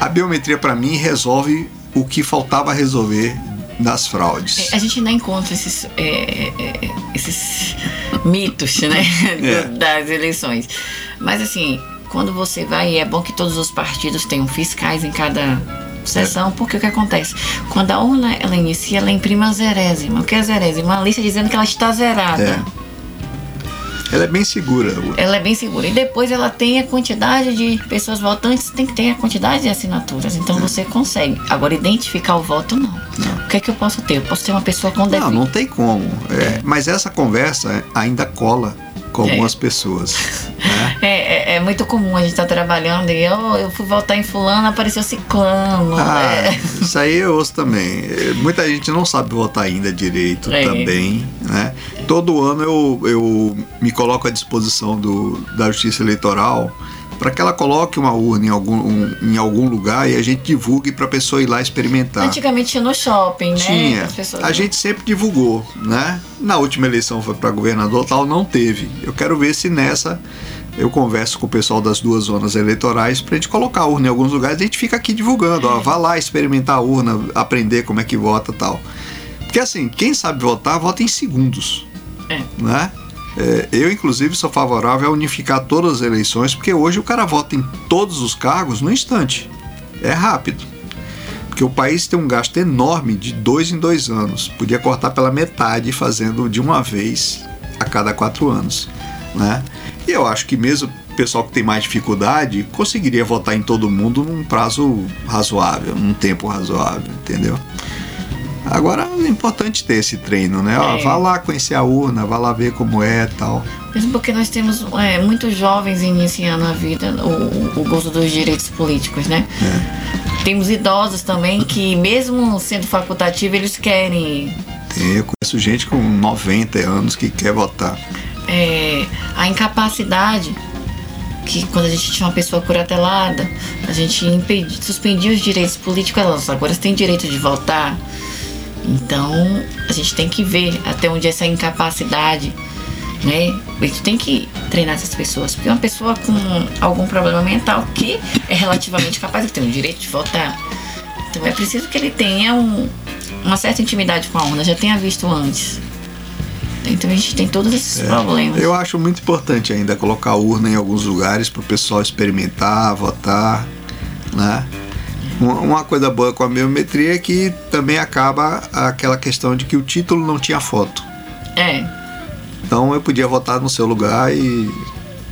a biometria para mim resolve o que faltava resolver nas fraudes. É, A gente ainda encontra esses, é, é, é, esses mitos, né? É. Das eleições. Mas assim, quando você vai, é bom que todos os partidos tenham fiscais em cada sessão, porque o que acontece? Quando a urna ela inicia, ela imprime a zerésima. O que é zerésima? Uma lista dizendo que ela está zerada. É. Ela é bem segura. Ela é bem segura. E depois ela tem a quantidade de pessoas votantes, tem que ter a quantidade de assinaturas. Então você consegue. Agora, identificar o voto, não. O que é que eu posso ter? Eu posso ter uma pessoa com Não, defeito. não tem como. É, Mas essa conversa ainda cola com É. pessoas. né? É, é, é muito comum a gente estar trabalhando e eu, eu fui votar em fulano, apareceu ciclano. Ah, é. isso aí eu ouço também. É, Muita gente não sabe votar ainda direito É. também, né? Todo ano eu, eu me coloco à disposição do, da Justiça Eleitoral para que ela coloque uma urna em algum, um- em algum lugar e a gente divulgue para a pessoa ir lá experimentar. Antigamente tinha no shopping, né? Tinha. As pessoas- A gente sempre divulgou, né? Na última eleição foi para governador, tal, não teve. Eu quero ver se nessa eu converso com o pessoal das duas zonas eleitorais pra gente colocar a urna em alguns lugares. A gente fica aqui divulgando, ó, vá lá experimentar a urna, aprender como é que vota, tal. Porque assim, quem sabe votar, vota em segundos, É. né? É, eu, inclusive, sou favorável a unificar todas as eleições, porque hoje o cara vota em todos os cargos no instante. É rápido. Porque o país tem um gasto enorme de dois em dois anos. Podia cortar pela metade, fazendo de uma vez a cada quatro anos. Né? E eu acho que mesmo o pessoal que tem mais dificuldade conseguiria votar em todo mundo num prazo razoável, num tempo razoável, entendeu? Agora é importante ter esse treino, né? Ó, É. vá lá conhecer a urna, vá lá ver como é tal. Mesmo porque nós temos é, muitos jovens iniciando a vida, o, o gozo dos direitos políticos, né? É. Temos idosos também que, mesmo sendo facultativo, eles querem Tem, eu conheço gente com 90 anos que quer votar. é, a incapacidade que quando a gente tinha uma pessoa curatelada, a gente suspendia os direitos políticos, elas agora têm direito de votar. Então a gente tem que ver até onde essa incapacidade, né? A gente tem que treinar essas pessoas, porque uma pessoa com algum problema mental que é relativamente capaz de ter o direito de votar. Então é preciso que ele tenha um- uma certa intimidade com a urna, já tenha visto antes. Então a gente tem todos esses problemas. Eu acho muito importante ainda colocar urna em alguns lugares para o pessoal experimentar, votar, né? Uma coisa boa com a biometria é que também acaba aquela questão de que o título não tinha foto. É, Então eu podia votar no seu lugar e.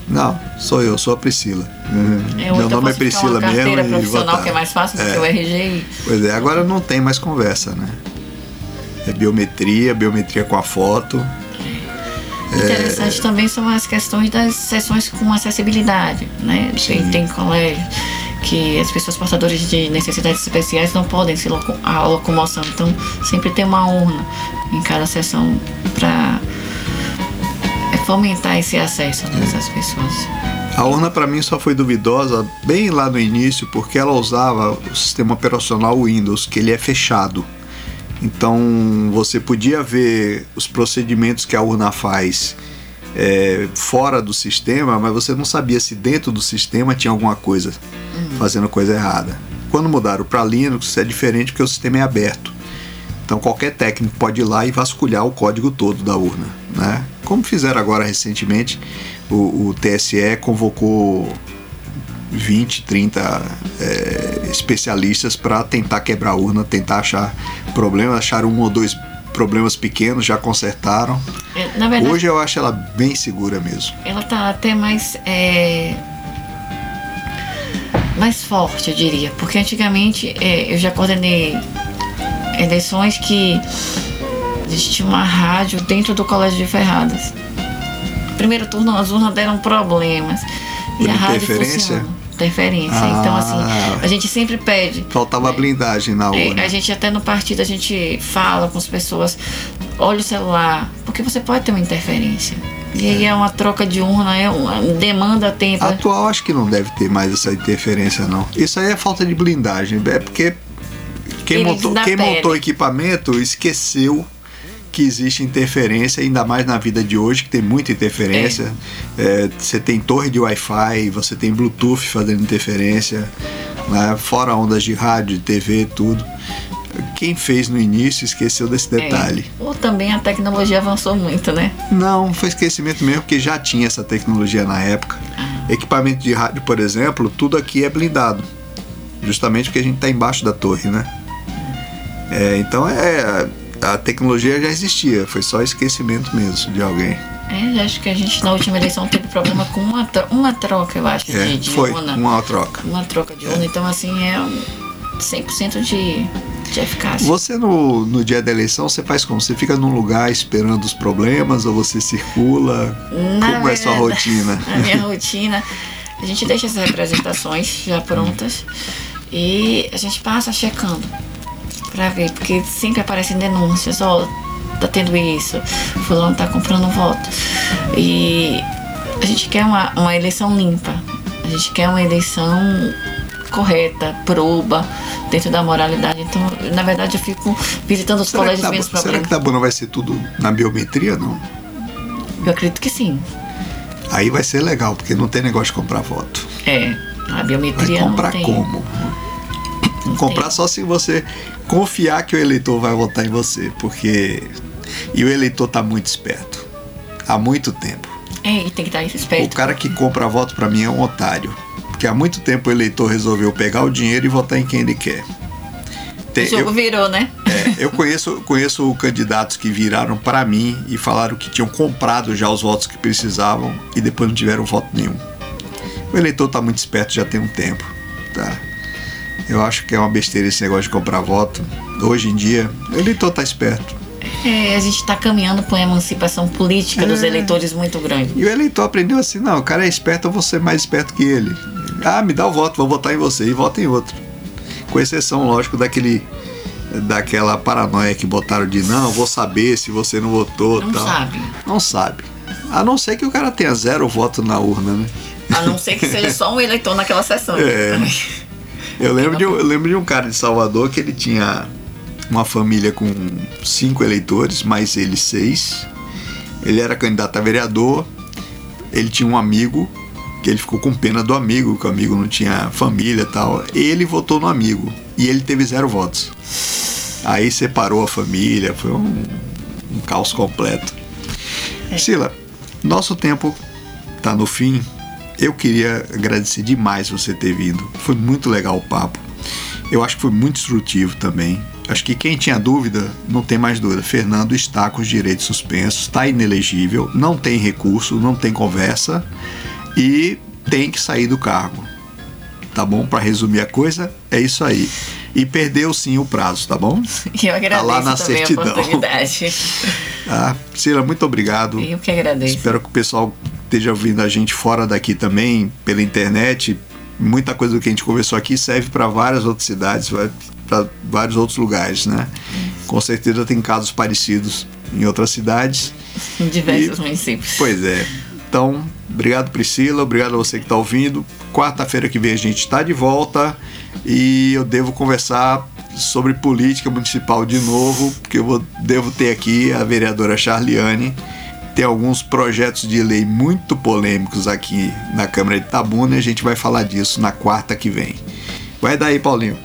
Não, sou eu, sou a Priscila. É, Meu então nome é Priscila uma mesmo. e profissional votar. que é mais fácil do É. que o RG. Pois é, agora não tem mais conversa, né? É biometria, biometria com a foto. É. Interessante também são as questões das sessões com acessibilidade, né? Tem, Sim. tem colégio que as pessoas portadoras de necessidades especiais não podem se loco a locomoção, então sempre tem uma urna em cada sessão para fomentar esse acesso dessas pessoas. A urna para mim só foi duvidosa bem lá no início porque ela usava o sistema operacional Windows, que ele é fechado. Então você podia ver os procedimentos que a urna faz é, fora do sistema, mas você não sabia se dentro do sistema tinha alguma coisa fazendo coisa errada. Quando mudaram para Linux é diferente porque o sistema é aberto. Então qualquer técnico pode ir lá e vasculhar o código todo da urna, né? Como fizeram agora recentemente, o, o TSE convocou 20, 30 é, especialistas para tentar quebrar a urna, tentar achar problemas, acharam um ou dois problemas pequenos, já consertaram. É, verdade, Hoje eu acho ela bem segura mesmo. ela tá até mais é, mais forte, eu diria, porque antigamente é, eu já coordenei eleições que a gente tinha uma rádio dentro do colégio de Ferradas. primeiro turno as urnas deram problemas. Por e a rádio funciona. Interferência. Ah. Então, assim, a gente sempre pede. Faltava blindagem na É, urna. a gente até no partido a gente fala com as pessoas, olha o celular, porque você pode ter uma interferência. E aí é uma troca de urna, é uma demanda tempo. Atual acho que não deve ter mais essa interferência não. Isso aí é falta de blindagem, é porque quem, Eles montou, quem pele. montou o equipamento esqueceu que existe interferência, ainda mais na vida de hoje, que tem muita interferência. É, você tem torre de Wi-Fi, você tem Bluetooth fazendo interferência, né? fora ondas de rádio, de TV, tudo. Quem fez no início esqueceu desse É. detalhe. Ou também a tecnologia avançou muito, né? Não, foi esquecimento mesmo, porque já tinha essa tecnologia na época. Equipamento de rádio, por exemplo, tudo aqui é blindado. Justamente porque a gente está embaixo da torre, né? É, então é. A tecnologia já existia, foi só esquecimento mesmo de alguém. É, acho que a gente na última eleição teve problema com uma, uma troca, eu acho, É, de, de foi urna. uma troca. Uma troca de urna, então assim é 100% de, de eficácia. Você no, no dia da eleição, você faz como? Você fica num lugar esperando os problemas ou você circula? Na como é sua rotina? A minha rotina, a gente deixa as representações já prontas e a gente passa checando pra ver, porque sempre aparecem denúncias, ó, tá tendo isso, fulano tá comprando voto. E a gente quer uma, uma eleição limpa, a gente quer uma eleição correta, proba, dentro da moralidade. Então, na verdade, eu fico visitando os Será colégios tá, menos será que problemas. Tabuna vai ser tudo na biometria? Não. Eu acredito que sim. Aí vai ser legal, porque não tem negócio de comprar voto. É, a Vai biometria comprar não tem. como? Não comprar tem. só se você confiar que o eleitor vai votar em você, porque e o eleitor tá muito esperto há muito tempo. É, e tem que estar O esperto. cara que compra voto pra mim é um otário, porque há muito tempo o eleitor resolveu pegar o dinheiro e votar em quem ele quer. Tem- O jogo eu, virou, né? é, eu conheço, conheço candidatos que viraram para mim e falaram que tinham comprado já os votos que precisavam e depois não tiveram voto nenhum. O eleitor tá muito esperto já tem um tempo, tá? Eu acho que é uma besteira esse negócio de comprar voto. Hoje em dia, o eleitor tá esperto. É, a gente está caminhando para uma emancipação política dos É. eleitores muito grande. E o eleitor aprendeu assim, não, o cara é esperto, eu vou ser mais esperto que ele. Ah, me dá o voto, vou votar em você e vota em outro. Com exceção, lógico, daquele daquela paranoia que botaram de não, vou saber se você não votou, Não tal. sabe. Não sabe. A não ser que o cara tenha zero voto na urna, né? A não ser que seja só um eleitor naquela sessão. É. Eu lembro, de, um- eu lembro de um cara de Salvador que ele tinha uma família com cinco eleitores, mais ele seis. Ele era candidato a vereador. Ele tinha um amigo que ele ficou com pena do amigo, que o amigo não tinha família e tal. Ele votou no amigo e ele teve zero votos. Aí separou a família, foi um, um caos completo. Sila, nosso tempo tá no fim. Eu queria agradecer demais você ter vindo. Foi muito legal o papo. Eu acho que foi muito instrutivo também. Acho que quem tinha dúvida, não tem mais dúvida. Fernando está com os direitos suspensos, está inelegível, não tem recurso, não tem conversa e tem que sair do cargo. Tá bom? Para resumir a coisa, é isso aí. E perdeu sim o prazo, tá bom? Eu agradeço lá na também certidão. a oportunidade. Ah, Sila, muito obrigado. Eu que agradeço. Espero que o pessoal esteja ouvindo a gente fora daqui também, pela internet. Muita coisa do que a gente conversou aqui serve para várias outras cidades, para vários outros lugares, né? Com certeza tem casos parecidos em outras cidades. Em diversos E- municípios. Pois é. Então, obrigado Priscila, obrigado a você que está ouvindo. Quarta-feira que vem a gente está de volta e eu devo conversar sobre política municipal de novo, porque eu vou- devo ter aqui a vereadora Charliane. Tem alguns projetos de lei muito polêmicos aqui na Câmara de Tabuna e a gente vai falar disso na quarta que vem. Vai daí, Paulinho.